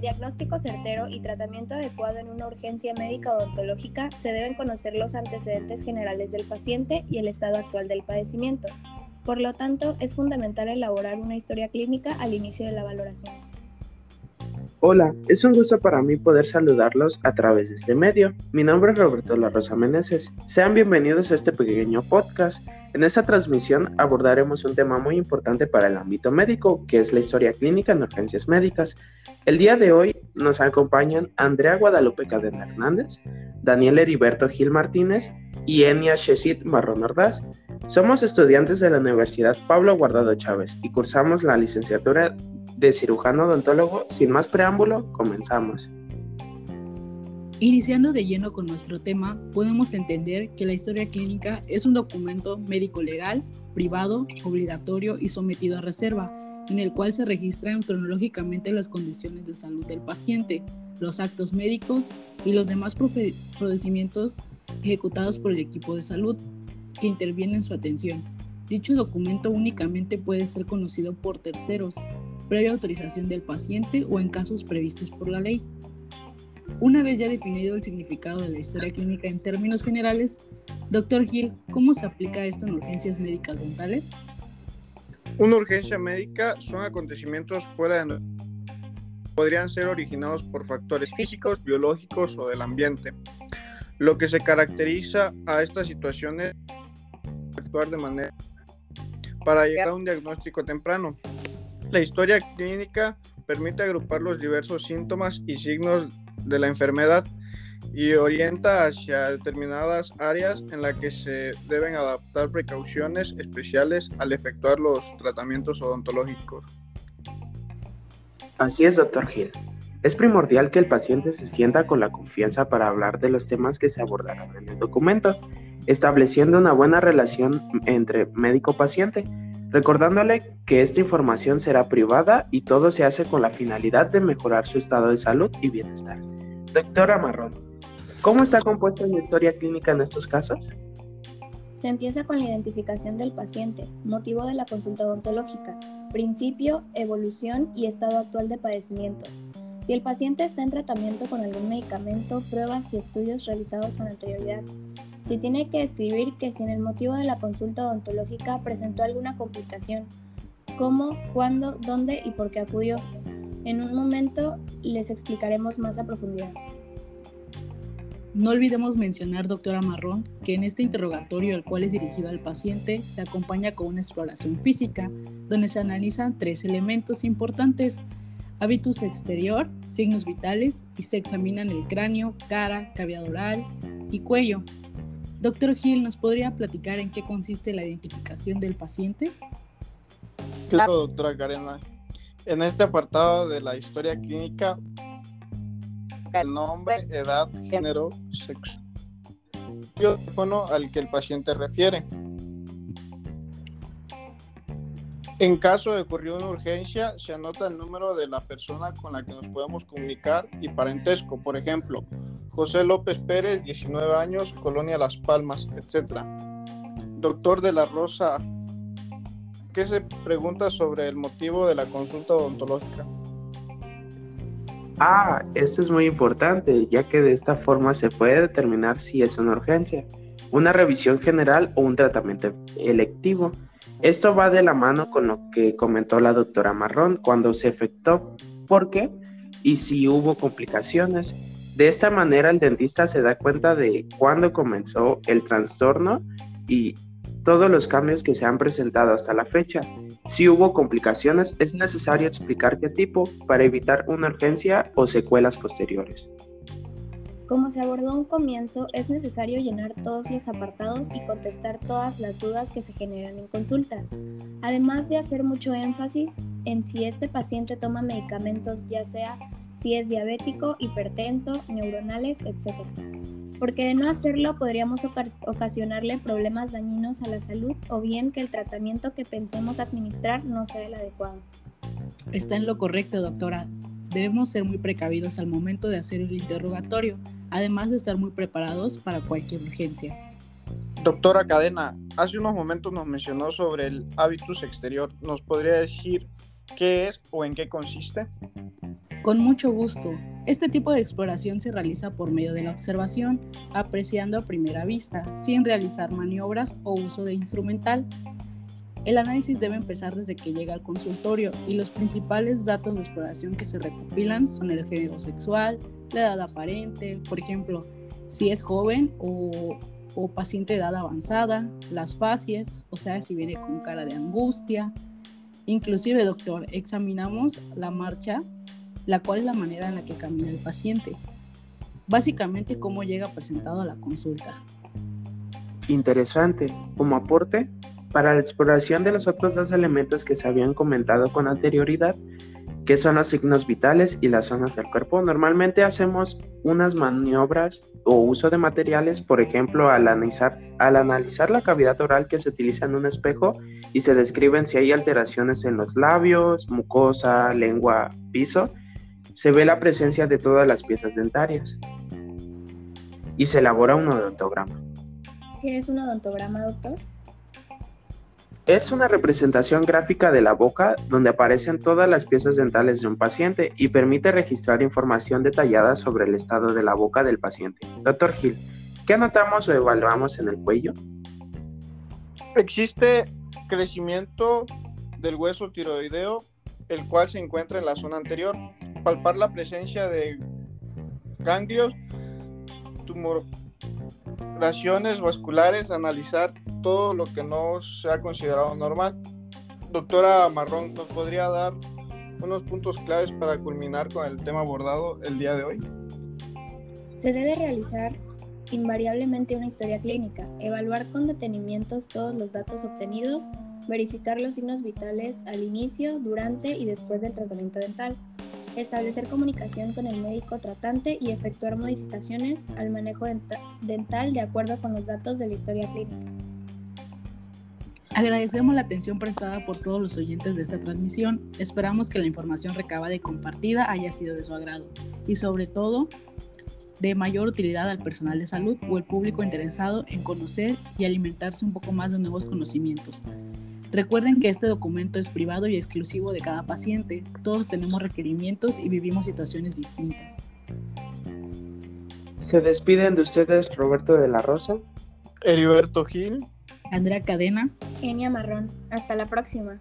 diagnóstico certero y tratamiento adecuado en una urgencia médica odontológica se deben conocer los antecedentes generales del paciente y el estado actual del padecimiento. Por lo tanto, es fundamental elaborar una historia clínica al inicio de la valoración. Hola, es un gusto para mí poder saludarlos a través de este medio. Mi nombre es Roberto La Rosa Meneses. Sean bienvenidos a este pequeño podcast. En esta transmisión abordaremos un tema muy importante para el ámbito médico, que es la historia clínica en urgencias médicas. El día de hoy nos acompañan Andrea Guadalupe Cadena Hernández, Daniel Heriberto Gil Martínez y Enia Shesit Marrón Ordaz. Somos estudiantes de la Universidad Pablo Guardado Chávez y cursamos la licenciatura de cirujano odontólogo, sin más preámbulo, comenzamos. Iniciando de lleno con nuestro tema, podemos entender que la historia clínica es un documento médico legal, privado, obligatorio y sometido a reserva, en el cual se registran cronológicamente las condiciones de salud del paciente, los actos médicos y los demás procedimientos ejecutados por el equipo de salud que interviene en su atención. Dicho documento únicamente puede ser conocido por terceros, previa autorización del paciente o en casos previstos por la ley. Una vez ya definido el significado de la historia clínica en términos generales, doctor Gil, ¿cómo se aplica esto en urgencias médicas dentales? Una urgencia médica son acontecimientos fuera de podrían ser originados por factores físicos, biológicos o del ambiente. Lo que se caracteriza a estas situaciones es actuar de manera para llegar a un diagnóstico temprano. La historia clínica permite agrupar los diversos síntomas y signos de la enfermedad y orienta hacia determinadas áreas en las que se deben adaptar precauciones especiales al efectuar los tratamientos odontológicos. Así es, doctor Gil. Es primordial que el paciente se sienta con la confianza para hablar de los temas que se abordarán en el documento, estableciendo una buena relación entre médico-paciente recordándole que esta información será privada y todo se hace con la finalidad de mejorar su estado de salud y bienestar. Doctora Marrón, ¿cómo está compuesta la historia clínica en estos casos? Se empieza con la identificación del paciente, motivo de la consulta odontológica, principio, evolución y estado actual de padecimiento. Si el paciente está en tratamiento con algún medicamento, pruebas y estudios realizados con anterioridad, si tiene que escribir que si en el motivo de la consulta odontológica presentó alguna complicación, cómo, cuándo, dónde y por qué acudió. En un momento les explicaremos más a profundidad. No olvidemos mencionar, doctora Marrón, que en este interrogatorio, el cual es dirigido al paciente, se acompaña con una exploración física, donde se analizan tres elementos importantes, hábitus exterior, signos vitales y se examinan el cráneo, cara, cavidad oral y cuello. Doctor Gil, ¿nos podría platicar en qué consiste la identificación del paciente? Claro, doctora Karena. En este apartado de la historia clínica, el nombre, edad, género, sexo, teléfono al que el paciente refiere. En caso de ocurrir una urgencia, se anota el número de la persona con la que nos podemos comunicar y parentesco. Por ejemplo, José López Pérez, 19 años, Colonia Las Palmas, etc. Doctor de la Rosa, ¿qué se pregunta sobre el motivo de la consulta odontológica? Ah, esto es muy importante, ya que de esta forma se puede determinar si es una urgencia, una revisión general o un tratamiento electivo. Esto va de la mano con lo que comentó la doctora Marrón cuando se efectuó por qué y si hubo complicaciones. De esta manera el dentista se da cuenta de cuándo comenzó el trastorno y todos los cambios que se han presentado hasta la fecha. Si hubo complicaciones, es necesario explicar qué tipo para evitar una urgencia o secuelas posteriores. Como se abordó un comienzo, es necesario llenar todos los apartados y contestar todas las dudas que se generan en consulta, además de hacer mucho énfasis en si este paciente toma medicamentos, ya sea si es diabético, hipertenso, neuronales, etc. Porque de no hacerlo podríamos ocasionarle problemas dañinos a la salud o bien que el tratamiento que pensemos administrar no sea el adecuado. Está en lo correcto, doctora. Debemos ser muy precavidos al momento de hacer el interrogatorio además de estar muy preparados para cualquier urgencia. Doctora Cadena, hace unos momentos nos mencionó sobre el hábitus exterior. ¿Nos podría decir qué es o en qué consiste? Con mucho gusto. Este tipo de exploración se realiza por medio de la observación, apreciando a primera vista, sin realizar maniobras o uso de instrumental. El análisis debe empezar desde que llega al consultorio y los principales datos de exploración que se recopilan son el género sexual, la edad aparente, por ejemplo, si es joven o, paciente de edad avanzada, las facies, o sea, si viene con cara de angustia. Inclusive, doctor, examinamos la marcha, la cual es la manera en la que camina el paciente. Básicamente, cómo llega presentado a la consulta. Interesante. Como aporte, para la exploración de los otros dos elementos que se habían comentado con anterioridad, que son los signos vitales y las zonas del cuerpo. Normalmente hacemos unas maniobras o uso de materiales, por ejemplo, al analizar, al analizar la cavidad oral que se utiliza en un espejo y se describen si hay alteraciones en los labios, mucosa, lengua, piso, se ve la presencia de todas las piezas dentarias y se elabora un odontograma. ¿Qué es un odontograma, doctor? Es una representación gráfica de la boca donde aparecen todas las piezas dentales de un paciente y permite registrar información detallada sobre el estado de la boca del paciente. Doctor Gil, ¿qué anotamos o evaluamos en el cuello? Existe crecimiento del hueso tiroideo, el cual se encuentra en la zona anterior. Palpar la presencia de ganglios, tumoraciones vasculares, analizar todo lo que no se ha considerado normal. Doctora Marrón, ¿nos podría dar unos puntos claves para culminar con el tema abordado el día de hoy? Se debe realizar invariablemente una historia clínica, evaluar con detenimientos todos los datos obtenidos, verificar los signos vitales al inicio, durante y después del tratamiento dental, establecer comunicación con el médico tratante y efectuar modificaciones al manejo dental de acuerdo con los datos de la historia clínica. Agradecemos la atención prestada por todos los oyentes de esta transmisión. Esperamos que la información recabada y compartida haya sido de su agrado y sobre todo de mayor utilidad al personal de salud o el público interesado en conocer y alimentarse un poco más de nuevos conocimientos. Recuerden que este documento es privado y exclusivo de cada paciente. Todos tenemos requerimientos y vivimos situaciones distintas. Se despiden de ustedes Roberto de la Rosa, Heriberto Gil Andrea Cadena. Enia Marrón. Hasta la próxima.